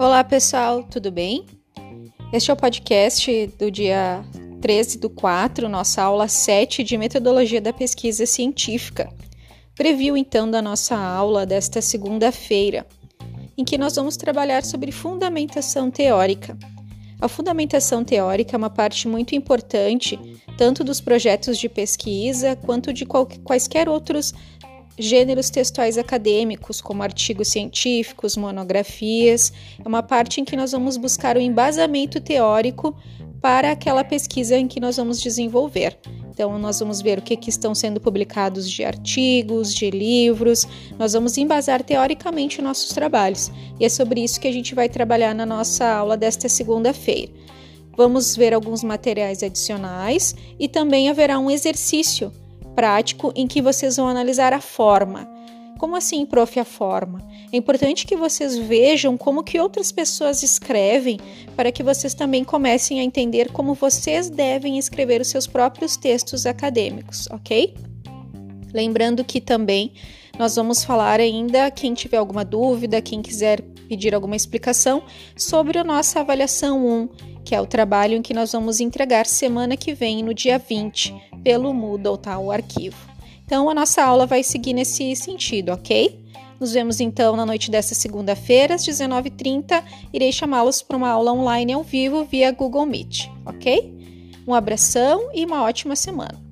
Olá, pessoal, tudo bem? Este é o podcast do dia 13 do 4, nossa aula 7 de metodologia da pesquisa científica. Preview então da nossa aula desta segunda-feira, em que nós vamos trabalhar sobre fundamentação teórica. A fundamentação teórica é uma parte muito importante tanto dos projetos de pesquisa quanto de quaisquer outros gêneros textuais acadêmicos, como artigos científicos, monografias. É uma parte em que nós vamos buscar o embasamento teórico para aquela pesquisa em que nós vamos desenvolver. Então, nós vamos ver o que, que estão sendo publicados de artigos, de livros, nós vamos embasar teoricamente nossos trabalhos. E é sobre isso que a gente vai trabalhar na nossa aula desta segunda-feira. Vamos ver alguns materiais adicionais e também haverá um exercício prático em que vocês vão analisar a forma. Como assim, prof, a forma? É importante que vocês vejam como que outras pessoas escrevem para que vocês também comecem a entender como vocês devem escrever os seus próprios textos acadêmicos, ok? Lembrando que também nós vamos falar ainda, quem tiver alguma dúvida, quem quiser pedir alguma explicação, sobre a nossa avaliação 1, que é o trabalho em que nós vamos entregar semana que vem, no dia 20, pelo Moodle, tá? O arquivo. Então, a nossa aula vai seguir nesse sentido, ok? Nos vemos então na noite desta segunda-feira, às 19h30. Irei chamá-los para uma aula online ao vivo via Google Meet, ok? Um abração e uma ótima semana.